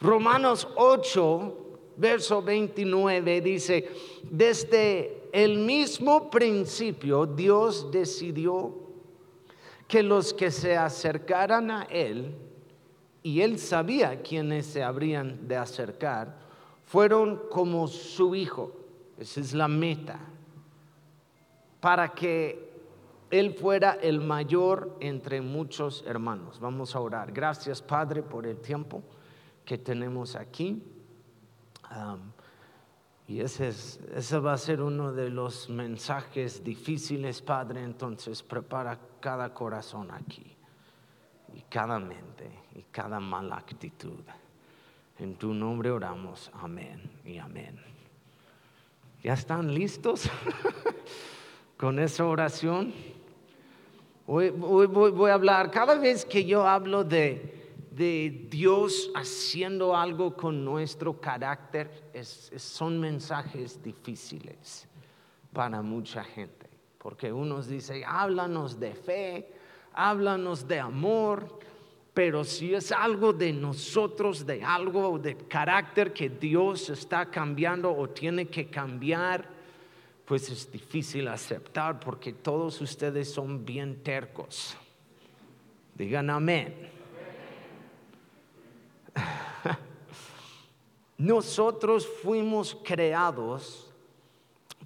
Romanos 8, verso 29 dice, desde el mismo principio Dios decidió que los que se acercaran a Él, y Él sabía quiénes se habrían de acercar, fueron como su Hijo. Esa es la meta. Para que Él fuera el mayor entre muchos hermanos. Vamos a orar. Gracias Padre por el tiempo que tenemos aquí y ese, es, ese va a ser uno de los mensajes difíciles, Padre. Entonces prepara cada corazón aquí y cada mente y cada mala actitud. En tu nombre oramos. Amén y amén. ¿Ya están listos con esa oración? voy a hablar, cada vez que yo hablo de de Dios haciendo algo con nuestro carácter son mensajes difíciles para mucha gente, porque unos dicen, háblanos de fe, háblanos de amor, pero si es algo de nosotros, de algo de carácter que Dios está cambiando o tiene que cambiar, pues es difícil aceptar porque todos ustedes son bien tercos. Digan amén. Nosotros fuimos creados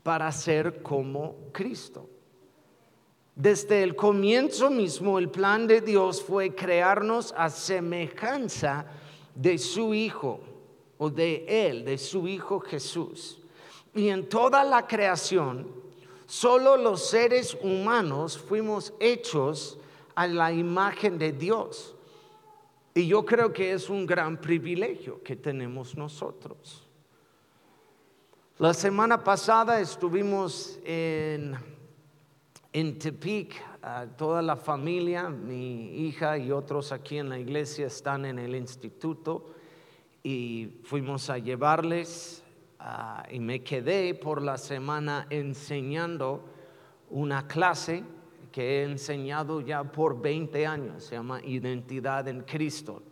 para ser como Cristo. Desde el comienzo mismo el plan de Dios fue crearnos a semejanza de su Hijo o de Él, de su Hijo Jesús. Y en toda la creación, solo los seres humanos fuimos hechos a la imagen de Dios. Y yo creo que es un gran privilegio que tenemos nosotros. La semana pasada estuvimos en, en Tepic, toda la familia, mi hija y otros aquí en la iglesia están en el instituto y fuimos a llevarles ah, y me quedé por la semana enseñando una clase que he enseñado ya por 20 años, se llama Identidad en Cristo.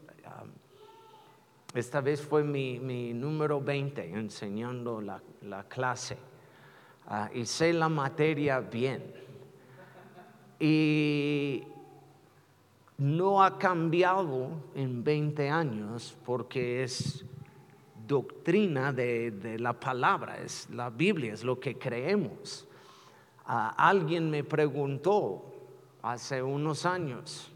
Esta vez fue mi, número 20 enseñando la, clase ah, y sé la materia bien. Y no ha cambiado en 20 años porque es doctrina de la palabra, es la Biblia, es lo que creemos alguien me preguntó hace unos años,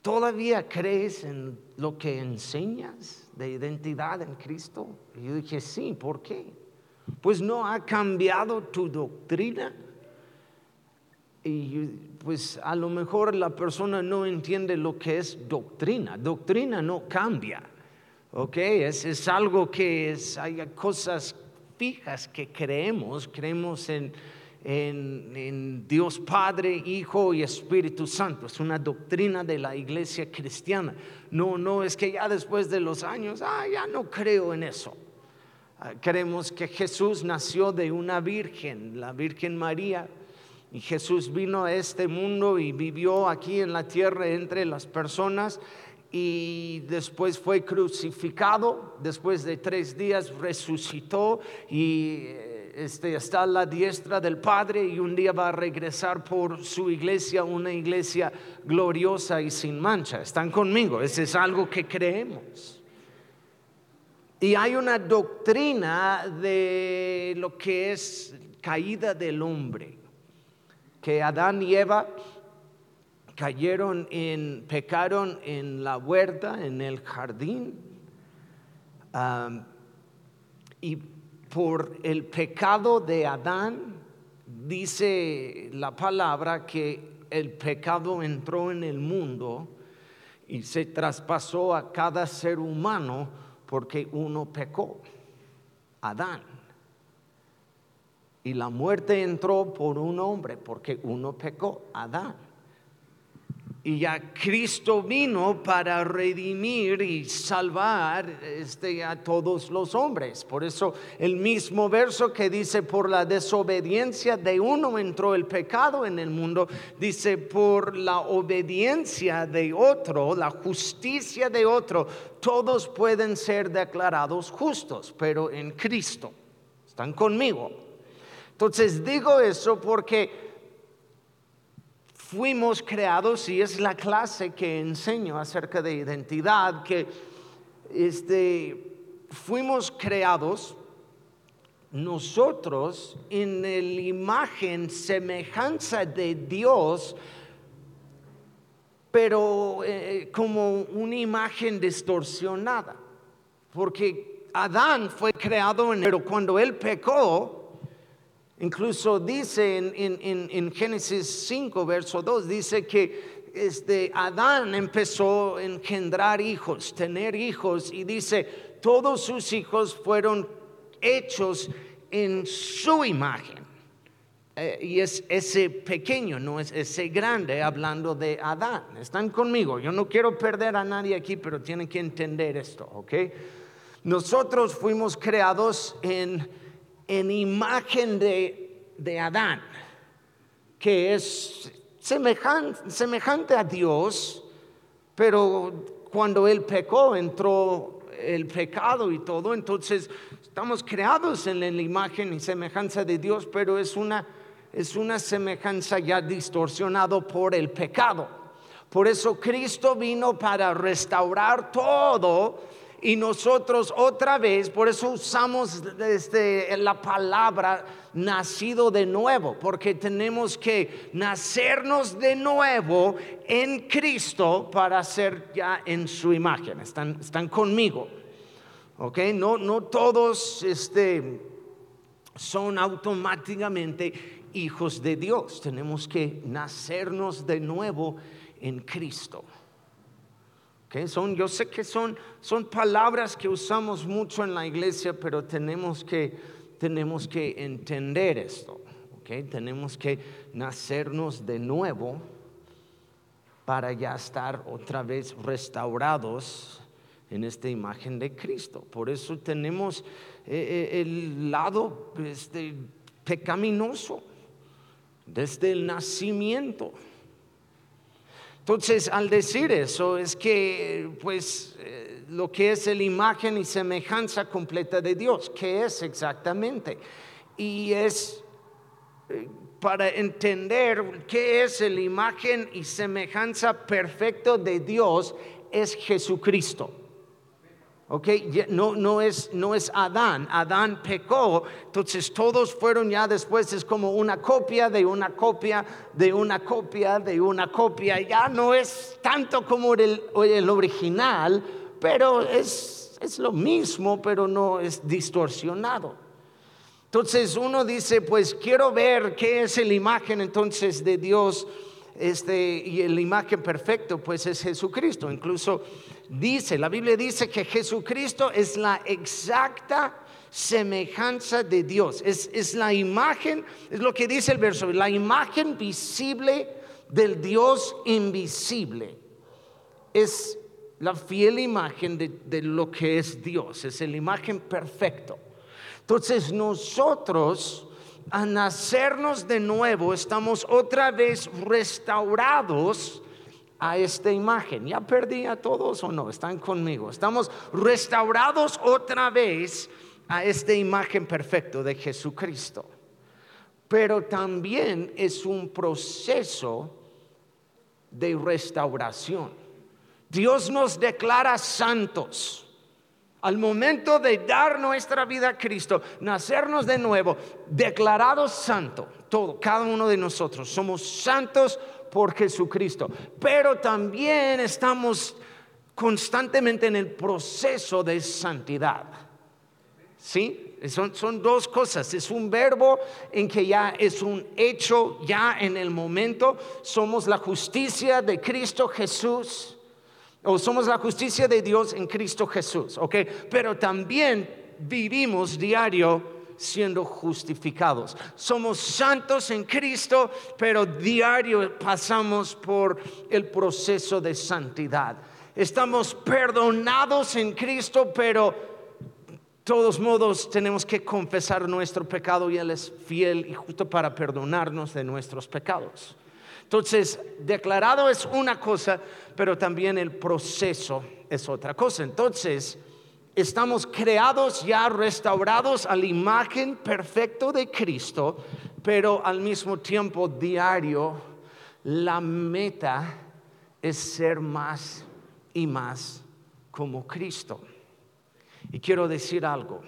¿todavía crees en lo que enseñas de identidad en Cristo? Y yo dije, sí, ¿por qué? Pues no ha cambiado tu doctrina. Y pues a lo mejor la persona no entiende lo que es doctrina. Doctrina no cambia. ¿Ok? Es, es algo que es, hay cosas fijas que creemos, creemos en en, Dios Padre, Hijo y Espíritu Santo. Es una doctrina de la iglesia cristiana. No, no es que ya después de los años, ah, ya no creo en eso. Ah, creemos que Jesús nació de una virgen, la Virgen María. Y Jesús vino a este mundo y vivió aquí en la tierra entre las personas y después fue crucificado, después de tres días resucitó y este, está la diestra del Padre y un día va a regresar por su iglesia, una iglesia gloriosa y sin mancha. ¿Están conmigo? Ese es algo que creemos. Y hay una doctrina de lo que es caída del hombre, que Adán y Eva cayeron en, pecaron en la huerta, en el jardín, y por el pecado de Adán, dice la palabra que el pecado entró en el mundo y se traspasó a cada ser humano porque uno pecó, Adán. Y la muerte entró por un hombre porque uno pecó, Adán. Y ya Cristo vino para redimir y salvar este, a todos los hombres. Por eso el mismo verso que dice, por la desobediencia de uno entró el pecado en el mundo, dice, por la obediencia de otro, la justicia de otro, todos pueden ser declarados justos, pero en Cristo. ¿Están conmigo? Entonces digo eso porque fuimos creados y es la clase que enseño acerca de identidad, que este, fuimos creados nosotros en la imagen, semejanza de Dios, pero eh, como una imagen distorsionada, porque Adán fue creado en, pero cuando él pecó, Incluso dice en, Génesis 5, verso 2, dice que este, Adán empezó a engendrar hijos, tener hijos, y dice, todos sus hijos fueron hechos en su imagen. Eh, y es ese pequeño, no es ese grande, hablando de Adán. Están conmigo. Yo no quiero perder a nadie aquí, pero tienen que entender esto, ¿ok? Nosotros fuimos creados en en imagen de, Adán, que es semejante, semejante a Dios, pero cuando él pecó entró el pecado y todo, entonces estamos creados en la imagen y semejanza de Dios, pero es una, es una semejanza ya distorsionado por el pecado. Por eso Cristo vino para restaurar todo y nosotros otra vez, por eso usamos este, la palabra nacido de nuevo, porque tenemos que nacernos de nuevo en Cristo para ser ya en su imagen. Están, están conmigo. ¿Ok? No, no todos este, son automáticamente hijos de Dios. Tenemos que nacernos de nuevo en Cristo. Son, yo sé que son, son palabras que usamos mucho en la iglesia, pero tenemos que, tenemos que entender esto. Tenemos que nacernos de nuevo para ya estar otra vez restaurados en esta imagen de Cristo. Por eso tenemos eh, eh, el lado este, pecaminoso desde el nacimiento. Entonces, al decir eso, es que, pues, eh, lo que es la imagen y semejanza completa de Dios, ¿qué es exactamente? Y es eh, para entender qué es la imagen y semejanza perfecta de Dios, es Jesucristo. Ok, no, no, es, no es Adán, Adán pecó, entonces todos fueron ya después, es como una copia de una copia, de una copia, de una copia, ya no es tanto como el, el original, pero es, es lo mismo, pero no es distorsionado. Entonces uno dice, pues quiero ver qué es la imagen entonces de Dios este, y la imagen perfecta pues es Jesucristo. Incluso dice, la Biblia dice que Jesucristo es la exacta semejanza de Dios. Es, es la imagen, es lo que dice el verso, la imagen visible del Dios invisible. Es la fiel imagen de, de lo que es Dios, es la imagen perfecta. Entonces nosotros a nacernos de nuevo, estamos otra vez restaurados a esta imagen. ¿Ya perdí a todos o no? ¿Están conmigo? Estamos restaurados otra vez a esta imagen perfecta de Jesucristo. Pero también es un proceso de restauración. Dios nos declara santos al momento de dar nuestra vida a Cristo, nacernos de nuevo, declarados santo, todo, cada uno de nosotros, somos santos por Jesucristo, pero también estamos constantemente en el proceso de santidad. ¿Sí? Son, son, dos cosas. Es un verbo en que ya es un hecho, ya en el momento. Somos la justicia de Cristo Jesús o somos la justicia de Dios en Cristo Jesús, ¿ok? Pero también vivimos diario siendo justificados. Somos santos en Cristo, pero diario pasamos por el proceso de santidad. Estamos perdonados en Cristo, pero todos modos tenemos que confesar nuestro pecado y Él es fiel y justo para perdonarnos de nuestros pecados. Entonces, declarado es una cosa, pero también el proceso es otra cosa. Entonces, estamos creados ya restaurados a la imagen perfecta de Cristo, pero al mismo tiempo diario la meta es ser más y más como Cristo. Y quiero decir algo,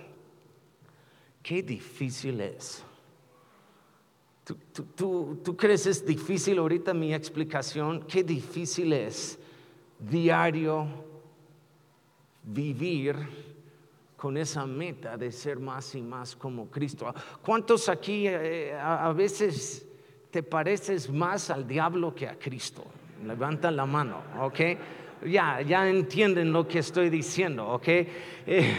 qué difícil es ¿Tú, crees es difícil ahorita mi explicación? Qué difícil es diario vivir con esa meta de ser más y más como Cristo. ¿Cuántos aquí eh, a, veces te pareces más al diablo que a Cristo? Levanta la mano, ¿ok? Ya, ya entienden lo que estoy diciendo, ¿ok? Eh,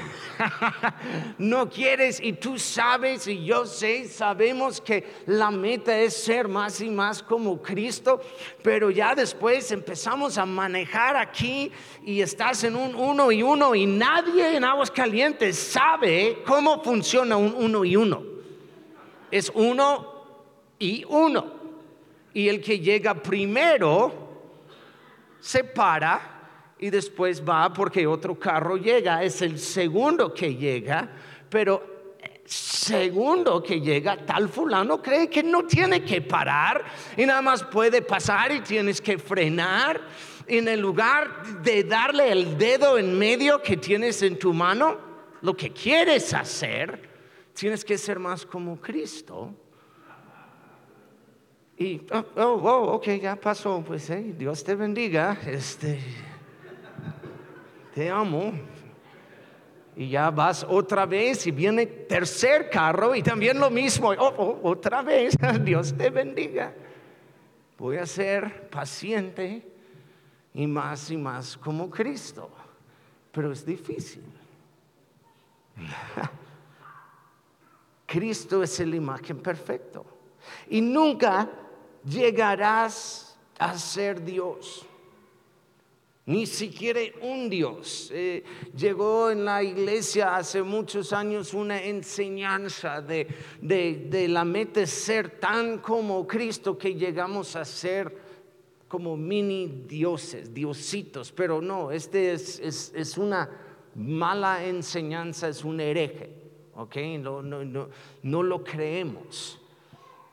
no quieres y tú sabes y yo sé, sabemos que la meta es ser más y más como Cristo, pero ya después empezamos a manejar aquí y estás en un uno y uno y nadie en aguas calientes sabe cómo funciona un uno y uno. Es uno y uno. Y el que llega primero se para y después va porque otro carro llega. Es el segundo que llega, pero eh, segundo que llega, tal fulano cree que no tiene que parar y nada más puede pasar y tienes que frenar. En el lugar de darle el dedo en medio que tienes en tu mano, lo que quieres hacer, tienes que ser más como Cristo y, oh, oh, oh, ok, ya pasó, pues, eh, Dios te bendiga, este, te amo. Y ya vas otra vez y viene tercer carro y también lo mismo, oh, oh, otra vez, Dios te bendiga. Voy a ser paciente y más y más como Cristo, pero es difícil. Cristo es el imagen perfecto. Y nunca llegarás a ser Dios. Ni siquiera un Dios. Eh, llegó en la iglesia hace muchos años una enseñanza de, de, la meta ser tan como Cristo que llegamos a ser como mini dioses, diositos. Pero no, este es, es, una mala enseñanza, es un hereje. ¿Ok? no, no, no lo creemos.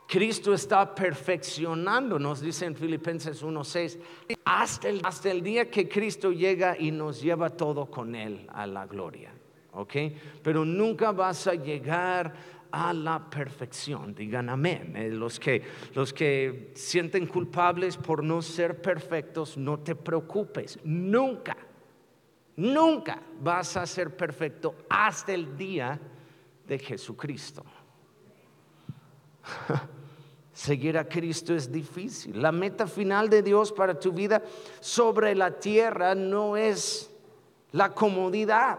Cristo está perfeccionando, nos dice en Filipenses 1:6, hasta el, hasta el día que Cristo llega y nos lleva todo con Él a la gloria. ¿Ok? Pero nunca vas a llegar a la perfección. Digan amén. Eh, los que, los que sienten culpables por no ser perfectos, no te preocupes. Nunca, nunca vas a ser perfecto hasta el día de Jesucristo. Seguir a Cristo es difícil. La meta final de Dios para tu vida sobre la tierra no es la comodidad.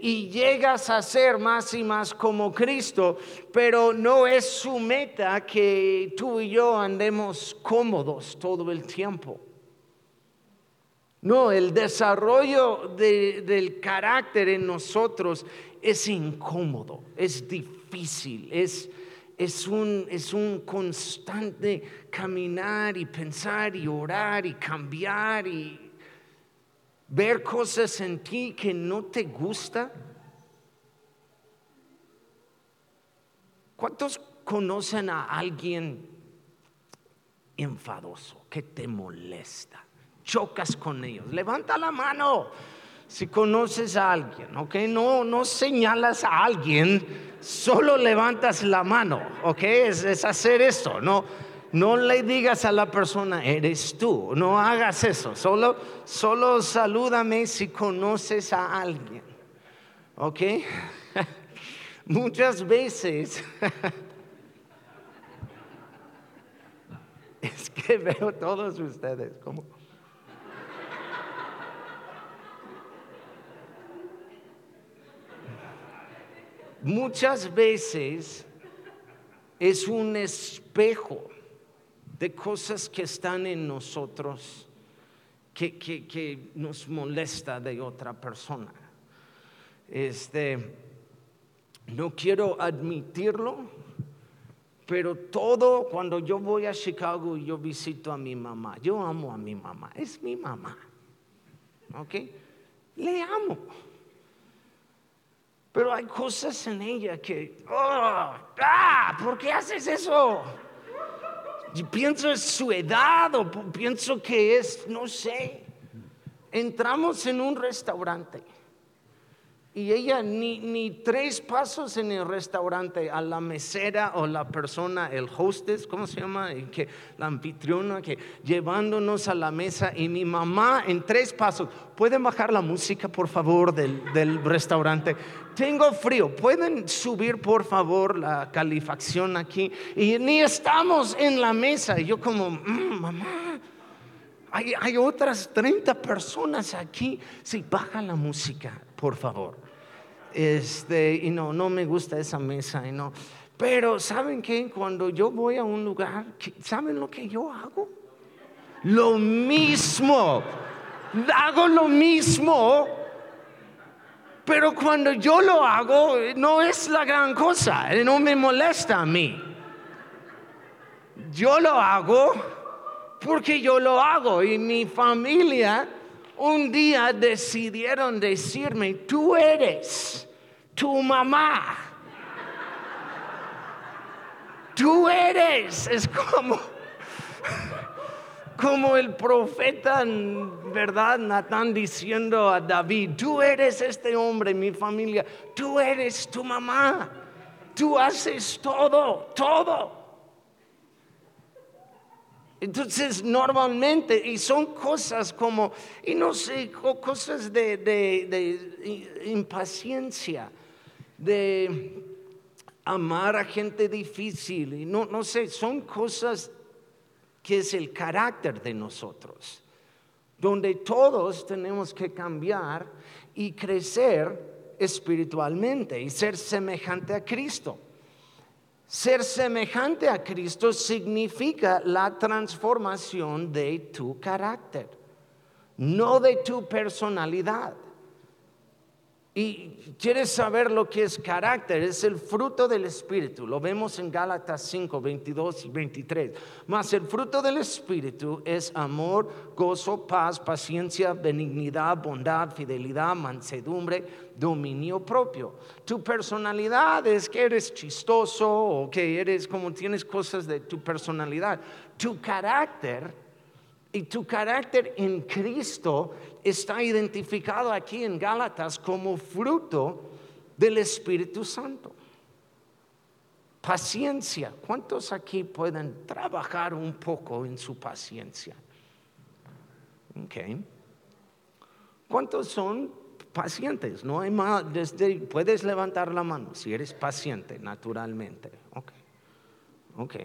Y llegas a ser más y más como Cristo, pero no es su meta que tú y yo andemos cómodos todo el tiempo. No, el desarrollo del carácter en nosotros es incómodo, es difícil, es, un, es un constante caminar y pensar y orar y cambiar y ver cosas en ti que no te gusta. ¿Cuántos conocen a alguien enfadoso que te molesta? Chocas con ellos. Levanta la mano si conoces a alguien, ¿ok? No, no señalas a alguien, solo levantas la mano, ¿ok? Es, hacer esto, no, no le digas a la persona, eres tú, no hagas eso, solo, solo salúdame si conoces a alguien, ¿ok? Muchas veces es que veo todos ustedes como... muchas veces es un espejo de cosas que están en nosotros que, que, nos molesta de otra persona. Este, no quiero admitirlo, pero todo cuando yo voy a Chicago yo visito a mi mamá, yo amo a mi mamá, es mi mamá. ¿Ok? Le amo. Pero hay cosas en ella que, oh, ah, ¿por qué haces eso? Y pienso es su edad o pienso que es, no sé. Entramos en un restaurante y ella ni, ni, tres pasos en el restaurante a la mesera o la persona, el hostess, ¿cómo se llama? Que, la anfitriona que llevándonos a la mesa y mi mamá en tres pasos. ¿Pueden bajar la música, por favor, del, del restaurante? Tengo frío. ¿Pueden subir, por favor, la calefacción aquí? Y ni estamos en la mesa. Y yo como, mm, mamá, hay, hay, otras 30 personas aquí. Sí, baja la música, por favor. Este, y no, no me gusta esa mesa, y no. Pero ¿saben qué? Cuando yo voy a un lugar, ¿saben lo que yo hago? Lo mismo. Hago lo mismo. Pero cuando yo lo hago, no es la gran cosa, no me molesta a mí. Yo lo hago porque yo lo hago y mi familia un día decidieron decirme, tú eres tu mamá. Tú eres, es como, como el profeta, ¿verdad? Natán diciendo a David, tú eres este hombre, mi familia, tú eres tu mamá, tú haces todo, todo. Entonces, normalmente, y son cosas como, y no sé, cosas de, de, impaciencia, de amar a gente difícil, y no, no sé, son cosas que es el carácter de nosotros, donde todos tenemos que cambiar y crecer espiritualmente y ser semejante a Cristo. Ser semejante a Cristo significa la transformación de tu carácter, no de tu personalidad. Y quieres saber lo que es carácter, es el fruto del Espíritu. Lo vemos en Gálatas 5, 22 y 23. Mas el fruto del Espíritu es amor, gozo, paz, paciencia, benignidad, bondad, fidelidad, mansedumbre, dominio propio. Tu personalidad es que eres chistoso o que eres como tienes cosas de tu personalidad. Tu carácter y tu carácter en Cristo está identificado aquí en Gálatas como fruto del Espíritu Santo. Paciencia. ¿Cuántos aquí pueden trabajar un poco en su paciencia? Okay. ¿Cuántos son pacientes? No hay más. puedes levantar la mano si eres paciente, naturalmente. Ok. Ok.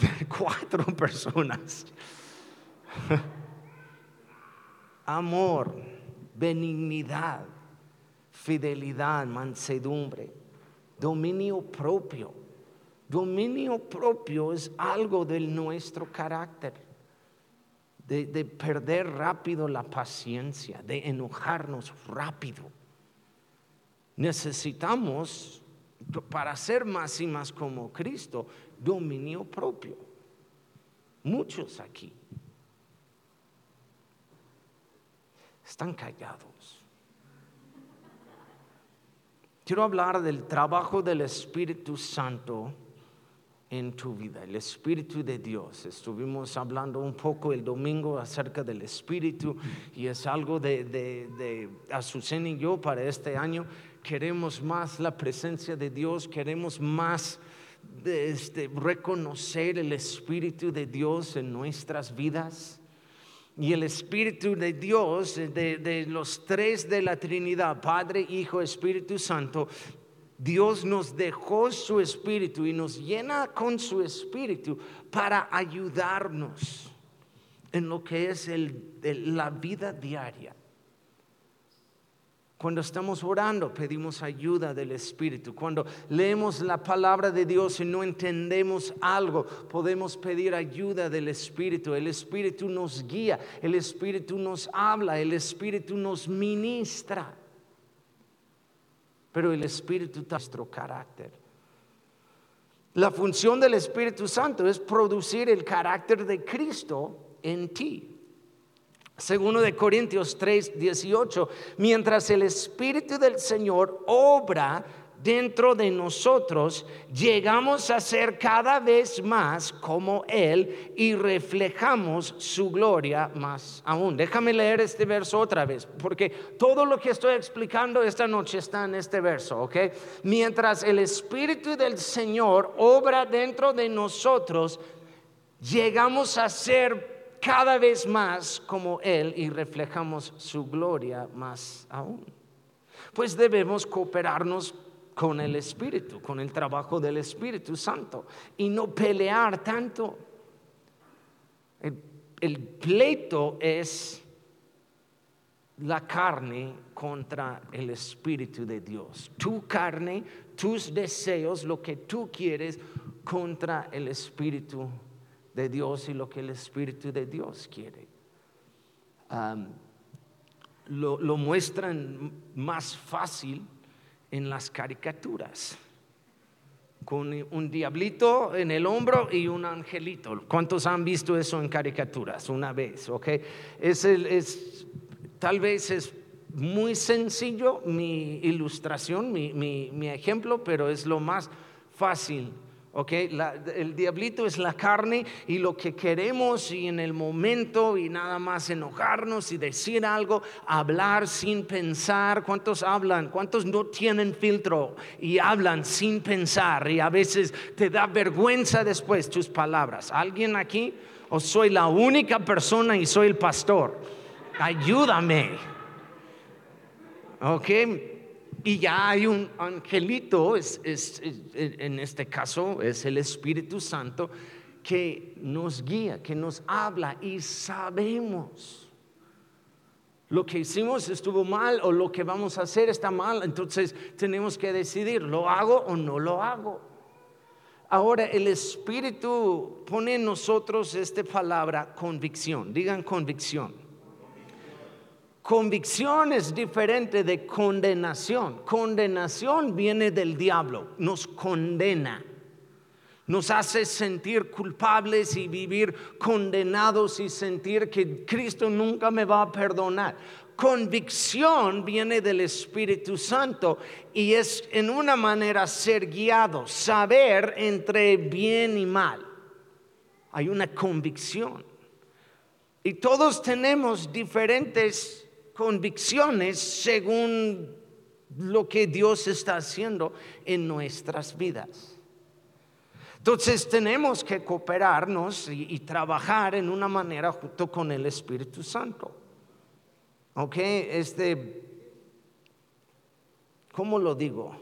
Cuatro personas amor, benignidad, fidelidad, mansedumbre, dominio propio. Dominio propio es algo de nuestro carácter, de, de perder rápido la paciencia, de enojarnos rápido. Necesitamos, para ser más y más como Cristo, dominio propio. Muchos aquí están callados. Quiero hablar del trabajo del Espíritu Santo en tu vida, el Espíritu de Dios. Estuvimos hablando un poco el domingo acerca del Espíritu y es algo de, de, Azucena y yo para este año. Queremos más la presencia de Dios, queremos más de este, reconocer el Espíritu de Dios en nuestras vidas y el Espíritu de Dios, de, los tres de la Trinidad, Padre, Hijo, Espíritu Santo, Dios nos dejó su Espíritu y nos llena con su Espíritu para ayudarnos en lo que es la vida diaria. Cuando estamos orando, pedimos ayuda del Espíritu. Cuando leemos la palabra de Dios y no entendemos algo, podemos pedir ayuda del Espíritu. El Espíritu nos guía, el Espíritu nos habla, el Espíritu nos ministra. Pero el Espíritu está nuestro carácter. La función del Espíritu Santo es producir el carácter de Cristo en ti. Segundo de Corintios 3, 18, mientras el Espíritu del Señor obra dentro de nosotros, llegamos a ser cada vez más como Él y reflejamos su gloria más aún. Déjame leer este verso otra vez, porque todo lo que estoy explicando esta noche está en este verso, ¿ok? Mientras el Espíritu del Señor obra dentro de nosotros, llegamos a ser cada vez más como Él y reflejamos su gloria más aún. Pues debemos cooperarnos con el Espíritu, con el trabajo del Espíritu Santo y no pelear tanto. El, pleito es la carne contra el Espíritu de Dios. Tu carne, tus deseos, lo que tú quieres contra el Espíritu de Dios y lo que el Espíritu de Dios quiere. lo, muestran más fácil en las caricaturas con un diablito en el hombro y un angelito. ¿Cuántos han visto eso en caricaturas una vez? Okay? Es, es tal vez es muy sencillo mi ilustración, mi, mi ejemplo, pero es lo más fácil ¿ok? el diablito es la carne y lo que queremos y en el momento y nada más enojarnos y decir algo, hablar sin pensar. ¿Cuántos hablan? ¿Cuántos no tienen filtro y hablan sin pensar y a veces te da vergüenza después tus palabras? ¿Alguien aquí? ¿O soy la única persona y soy el pastor? Ayúdame. ¿Ok? Y ya hay un angelito, es, en este caso es el Espíritu Santo, que nos guía, que nos habla y sabemos. Lo que hicimos estuvo mal o lo que vamos a hacer está mal, entonces tenemos que decidir, ¿lo hago o no lo hago? Ahora el Espíritu pone en nosotros esta palabra convicción, digan convicción. Convicción es diferente de condenación. Condenación viene del diablo, nos condena, nos hace sentir culpables y vivir condenados y sentir que Cristo nunca me va a perdonar. Convicción viene del Espíritu Santo y es en una manera ser guiado, saber entre bien y mal. Hay una convicción. Y todos tenemos diferentes convicciones según lo que Dios está haciendo en nuestras vidas. Entonces tenemos que cooperarnos y, trabajar en una manera junto con el Espíritu Santo. ¿Ok? Este, ¿cómo lo digo?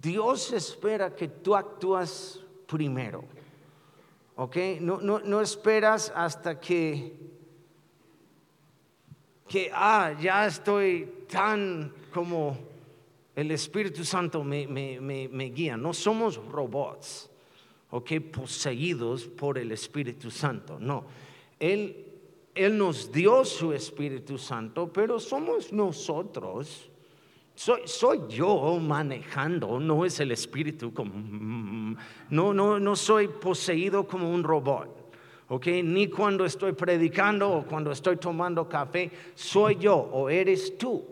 Dios espera que tú actúas primero. ¿Ok? No, no, no esperas hasta que que, ah, ya estoy tan como el Espíritu Santo me, guía. No somos robots, ok, poseídos por el Espíritu Santo. No, Él, Él nos dio su Espíritu Santo, pero somos nosotros. Soy, soy, yo manejando, no es el espíritu como, no, no, no soy poseído como un robot. ¿Ok? Ni cuando estoy predicando o cuando estoy tomando café, soy yo o eres tú.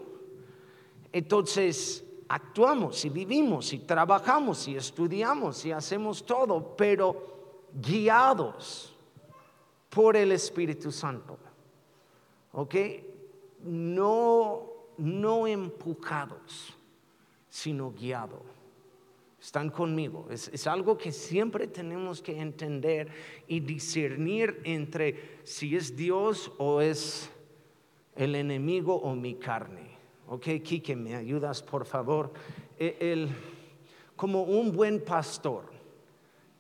Entonces, actuamos y vivimos y trabajamos y estudiamos y hacemos todo, pero guiados por el Espíritu Santo. ¿Ok? No, no empujados, sino guiados están conmigo. Es, algo que siempre tenemos que entender y discernir entre si es Dios o es el enemigo o mi carne. Ok, Kike, ¿me ayudas por favor? E, el, como un buen pastor,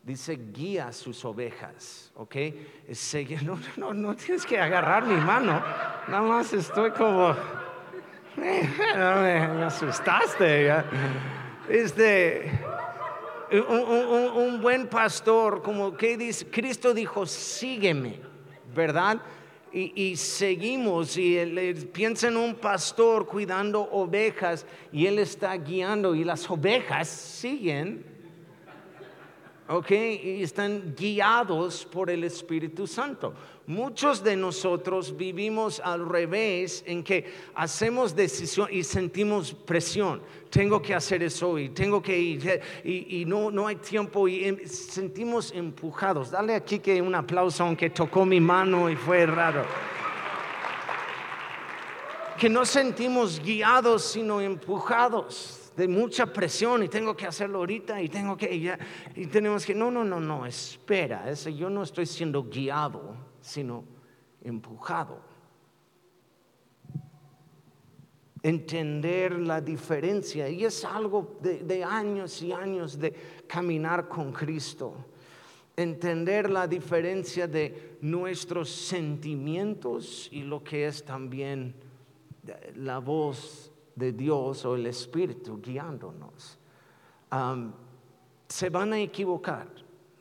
dice guía sus ovejas, ¿ok? No, no, no tienes que agarrar mi mano, nada más estoy como me asustaste. Este, un, buen pastor, como que dice, Cristo dijo, sígueme, ¿verdad? Y, seguimos y piensa en un pastor cuidando ovejas y él está guiando y las ovejas siguen ¿ok? Y están guiados por el Espíritu Santo. Muchos de nosotros vivimos al revés en que hacemos decisión y sentimos presión. Tengo que hacer eso y tengo que ir y, no, no hay tiempo y em, sentimos empujados. Dale aquí que un aplauso aunque tocó mi mano y fue raro. Que no sentimos guiados sino empujados de mucha presión y tengo que hacerlo ahorita y tengo que ya y tenemos que no no no no espera yo no estoy siendo guiado sino empujado. Entender la diferencia y es algo de, de años y años de caminar con Cristo. Entender la diferencia de nuestros sentimientos y lo que es también la voz de Dios o el Espíritu guiándonos. se van a equivocar,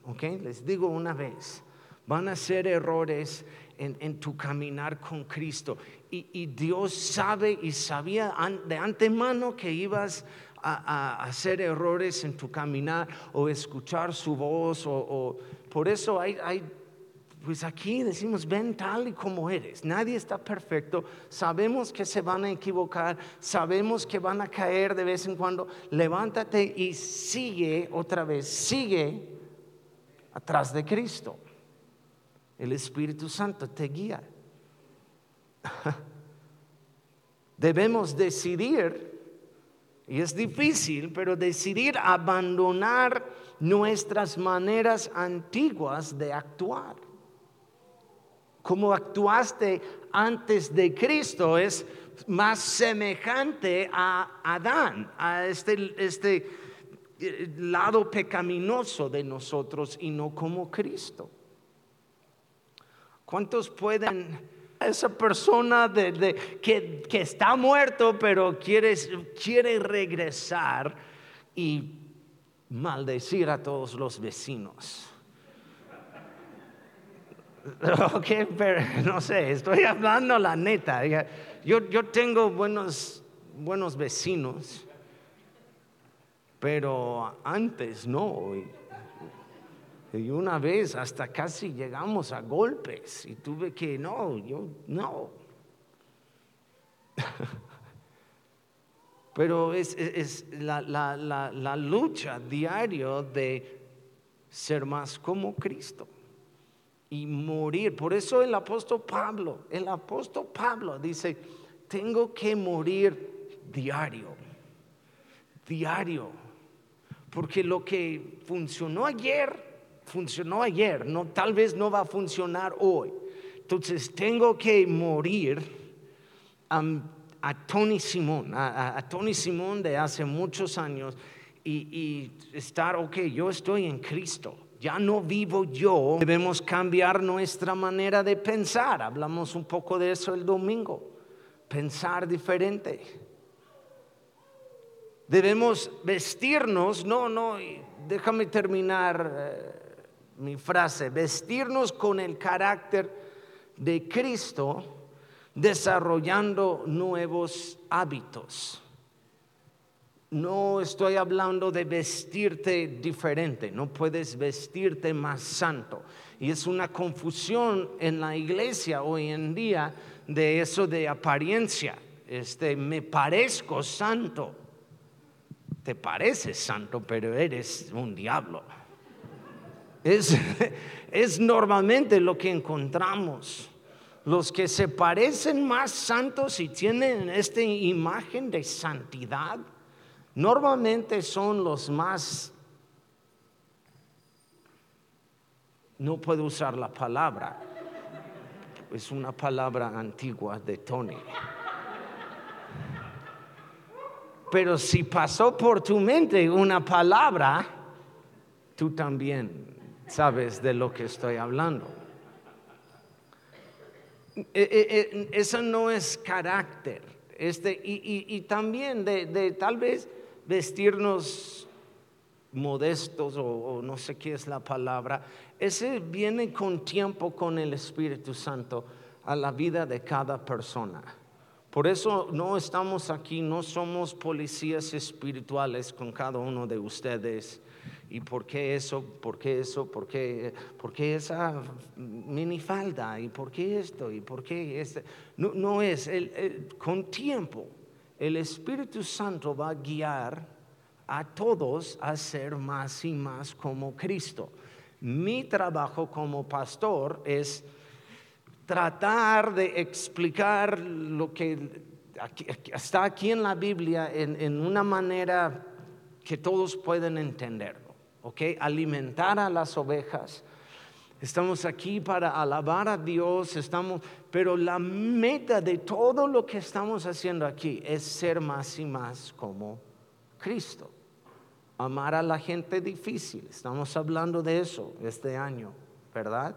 ¿ok? Les digo una vez, van a hacer errores en, tu caminar con Cristo. Y, Dios sabe y sabía de antemano que ibas a, hacer errores en tu caminar o escuchar su voz. O, por eso hay, hay pues aquí decimos, ven tal y como eres. Nadie está perfecto. Sabemos que se van a equivocar. Sabemos que van a caer de vez en cuando. Levántate y sigue otra vez. Sigue atrás de Cristo. El Espíritu Santo te guía. Debemos decidir, y es difícil, pero decidir abandonar nuestras maneras antiguas de actuar como actuaste antes de Cristo es más semejante a Adán, a este, este eh, lado pecaminoso de nosotros y no como Cristo. ¿Cuántos pueden, esa persona de, que, que, está muerto pero quiere, quiere regresar y maldecir a todos los vecinos? Ok, pero no sé, estoy hablando la neta. Yo, yo tengo buenos, buenos vecinos, pero antes no. Y una vez hasta casi llegamos a golpes y tuve que, no, yo no. Pero es, es la, la, la, la lucha diaria de ser más como Cristo y morir. Por eso el apóstol Pablo, el apóstol Pablo dice, tengo que morir diario, diario, porque lo que funcionó ayer, funcionó ayer, no, tal vez no va a funcionar hoy. Entonces tengo que morir a Tony Simón, a, Tony Simón de hace muchos años y, y estar, ok, yo estoy en Cristo ya no vivo yo, debemos cambiar nuestra manera de pensar. Hablamos un poco de eso el domingo, pensar diferente. Debemos vestirnos, no, no, déjame terminar eh, mi frase, vestirnos con el carácter de Cristo, desarrollando nuevos hábitos. No estoy hablando de vestirte diferente, no puedes vestirte más santo. Y es una confusión en la iglesia hoy en día de eso de apariencia. Este, me parezco santo. Te pareces santo, pero eres un diablo. Es, es normalmente lo que encontramos. Los que se parecen más santos y tienen esta imagen de santidad Normalmente son los más, no puedo usar la palabra, es una palabra antigua de Tony. Pero si pasó por tu mente una palabra, tú también sabes de lo que estoy hablando. E, e, e, eso no es carácter Este, y, también de, tal vez vestirnos modestos o, no sé qué es la palabra, ese viene con tiempo con el Espíritu Santo a la vida de cada persona. Por eso no estamos aquí, no somos policías espirituales con cada uno de ustedes. ¿Y por qué eso? ¿Por qué eso? ¿Por qué, por qué esa minifalda? ¿Y por qué esto? ¿Y por qué este? No, no es, con tiempo el Espíritu Santo va a guiar a todos a ser más y más como Cristo. Mi trabajo como pastor es tratar de explicar lo que está aquí en la Biblia en, una manera que todos pueden entenderlo, ¿ok? Alimentar a las ovejas. Estamos aquí para alabar a Dios, estamos, pero la meta de todo lo que estamos haciendo aquí es ser más y más como Cristo. Amar a la gente difícil, estamos hablando de eso este año, ¿verdad?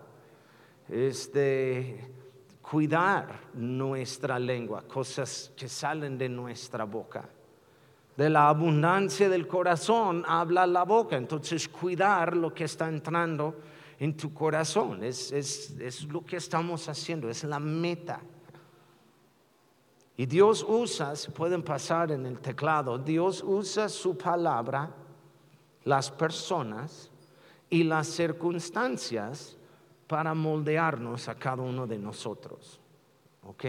este, cuidar nuestra lengua, cosas que salen de nuestra boca. De la abundancia del corazón habla la boca, entonces cuidar lo que está entrando en tu corazón es, es lo que estamos haciendo, es la meta. Y Dios usa, se pueden pasar en el teclado, Dios usa su palabra, las personas y las circunstancias para moldearnos a cada uno de nosotros. ¿Ok?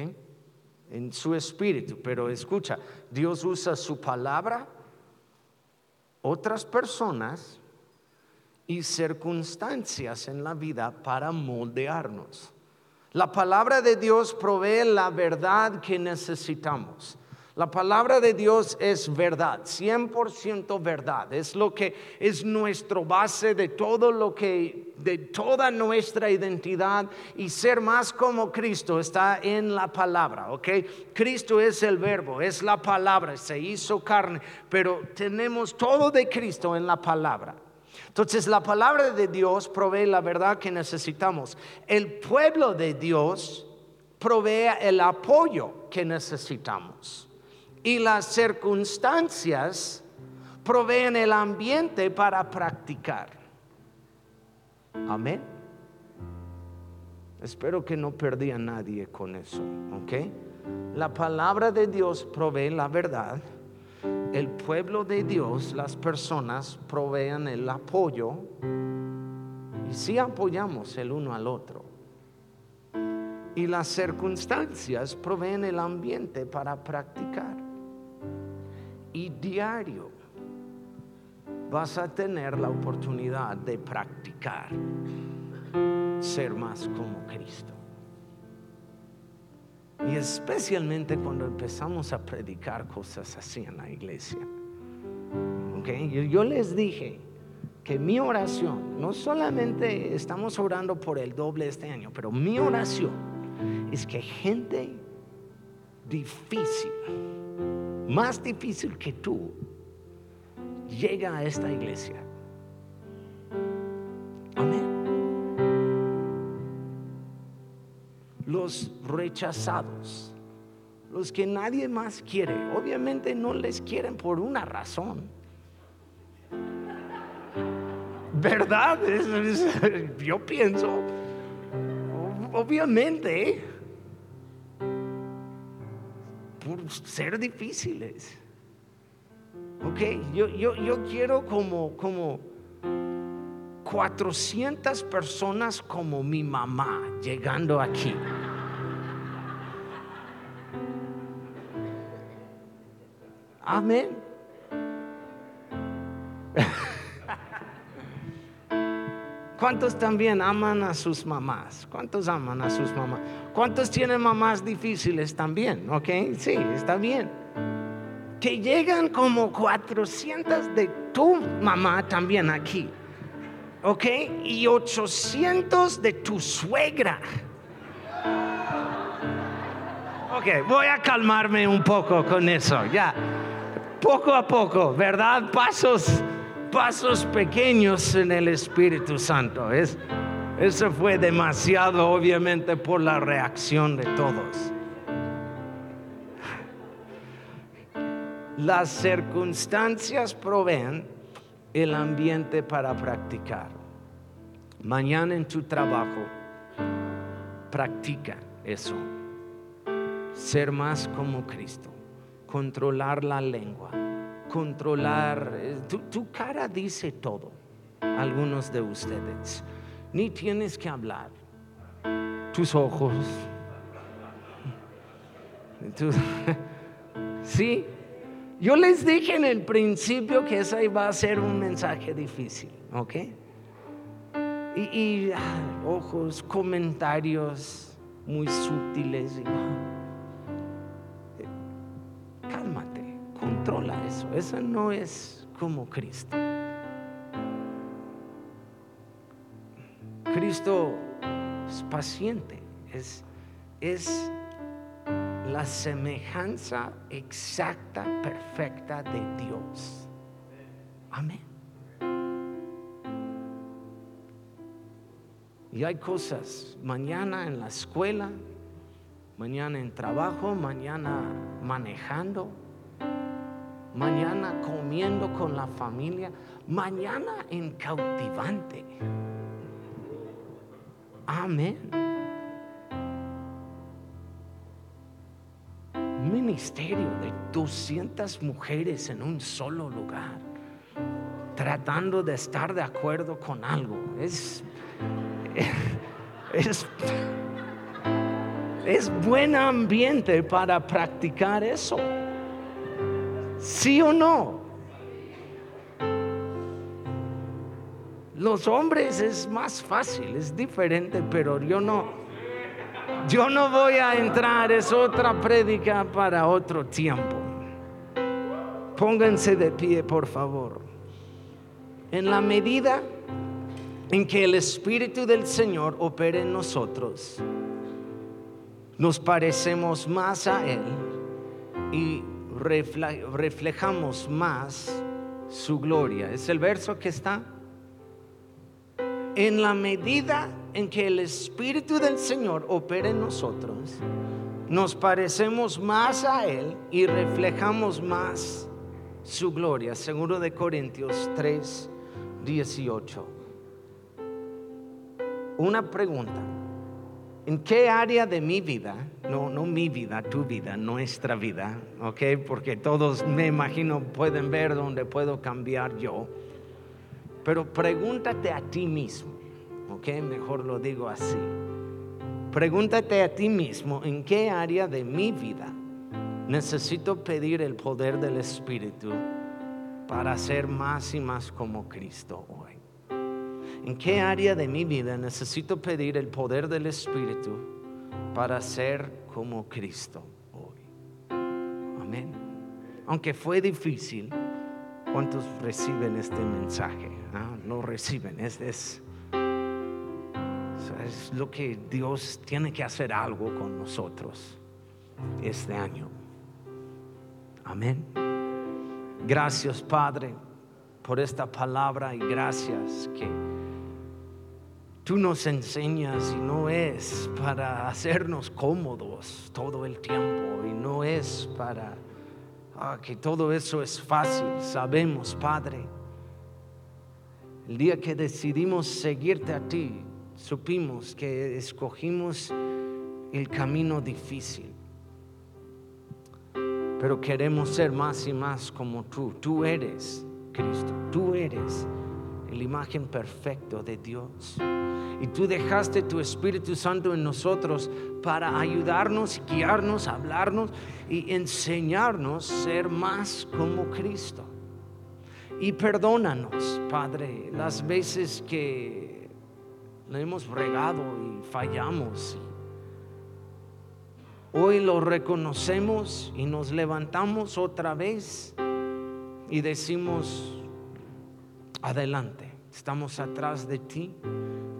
En su espíritu. Pero escucha, Dios usa su palabra, otras personas y circunstancias en la vida para moldearnos. La palabra de Dios provee la verdad que necesitamos. La palabra de Dios es verdad, 100% verdad. Es lo que es nuestro base de todo lo que, de toda nuestra identidad y ser más como Cristo está en la palabra, ¿ok? Cristo es el verbo, es la palabra, se hizo carne, pero tenemos todo de Cristo en la palabra. Entonces la palabra de Dios provee la verdad que necesitamos. El pueblo de Dios provee el apoyo que necesitamos y las circunstancias proveen el ambiente para practicar. Amén. Espero que no perdí a nadie con eso, ¿ok? La palabra de Dios provee la verdad. El pueblo de Dios, las personas, proveen el apoyo. Y si apoyamos el uno al otro. Y las circunstancias proveen el ambiente para practicar y diario vas a tener la oportunidad de practicar ser más como Cristo. Y especialmente cuando empezamos a predicar cosas así en la iglesia. Okay? Yo les dije que mi oración, no solamente estamos orando por el doble este año, pero mi oración es que gente difícil, más difícil que tú llega a esta iglesia. Los rechazados, los que nadie más quiere, obviamente no les quieren por una razón. ¿Verdad? yo pienso, obviamente ser difíciles. Ok, yo, yo, yo quiero como, como 400 personas como mi mamá llegando aquí. Amén. ¿Cuántos también aman a sus mamás? ¿Cuántos aman a sus mamás? ¿Cuántos tienen mamás difíciles también? ¿Ok? Sí, está bien. Que llegan como 400 de tu mamá también aquí. ¿Ok? Y 800 de tu suegra. Ok, voy a calmarme un poco con eso, ya. Poco a poco, ¿verdad? Pasos pasos pequeños en el Espíritu Santo. Es, eso fue demasiado, obviamente, por la reacción de todos. Las circunstancias proveen el ambiente para practicar. Mañana en tu trabajo, practica eso. Ser más como Cristo. Controlar la lengua. Controlar. Eh, tu, tu cara dice todo. Algunos de ustedes. Ni tienes que hablar. Tus ojos. sí, yo les dije en el principio que ese iba a ser un mensaje difícil, ¿ok? Y, ah, ojos, comentarios muy sutiles. cálmate, eso. Eso no es como Cristo. Cristo es paciente, es, es la semejanza exacta, perfecta de Dios. Amén. Y hay cosas, mañana en la escuela, mañana en trabajo, mañana manejando, mañana comiendo con la familia, mañana en cautivante. Amén. ministerio de 200 mujeres en un solo lugar, tratando de estar de acuerdo con algo. Es, es, es buen ambiente para practicar eso. ¿Sí o no? Los hombres es más fácil, es diferente, pero yo no. Yo no voy a entrar, es otra prédica para otro tiempo. Pónganse de pie, por favor. En la medida en que el Espíritu del Señor opere en nosotros, nos parecemos más a Él y reflejamos más su gloria. Es el verso que está. En la medida en que el Espíritu del Señor opera en nosotros, nos parecemos más a Él y reflejamos más su gloria. Seguro de Corintios 3, 18. Una pregunta. ¿En qué área de mi vida, no, no mi vida, tu vida, nuestra vida, ok? Porque todos me imagino pueden ver dónde puedo cambiar yo. Pero pregúntate a ti mismo, ¿ok? Mejor lo digo así. Pregúntate a ti mismo en qué área de mi vida necesito pedir el poder del Espíritu para ser más y más como Cristo hoy. ¿En qué área de mi vida necesito pedir el poder del Espíritu para ser como Cristo hoy? Amén. Aunque fue difícil, ¿cuántos reciben este mensaje? Ah, no reciben, es, es es lo que Dios tiene que hacer algo con nosotros este año. Amén. Gracias Padre por esta palabra y gracias que tú nos enseñas y no es para hacernos cómodos todo el tiempo y no es para ah, que todo eso es fácil. Sabemos Padre, el día que decidimos seguirte a ti, supimos que escogimos el camino difícil. Pero queremos ser más y más como tú. Tú eres Cristo. Tú eres la imagen perfecta de Dios. Y tú dejaste tu Espíritu Santo en nosotros para ayudarnos, guiarnos, hablarnos y enseñarnos a ser más como Cristo. Y perdónanos, Padre, las veces que le hemos regado y fallamos. Hoy lo reconocemos y nos levantamos otra vez y decimos, adelante, estamos atrás de ti,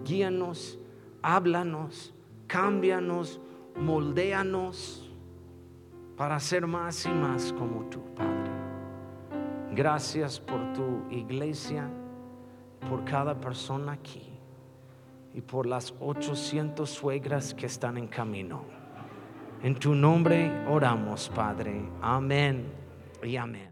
guíanos, háblanos, cámbianos, moldéanos para ser más y más como tú, Padre. Gracias por tu iglesia, por cada persona aquí y por las 800 suegras que están en camino. En tu nombre oramos, Padre. Amén y amén.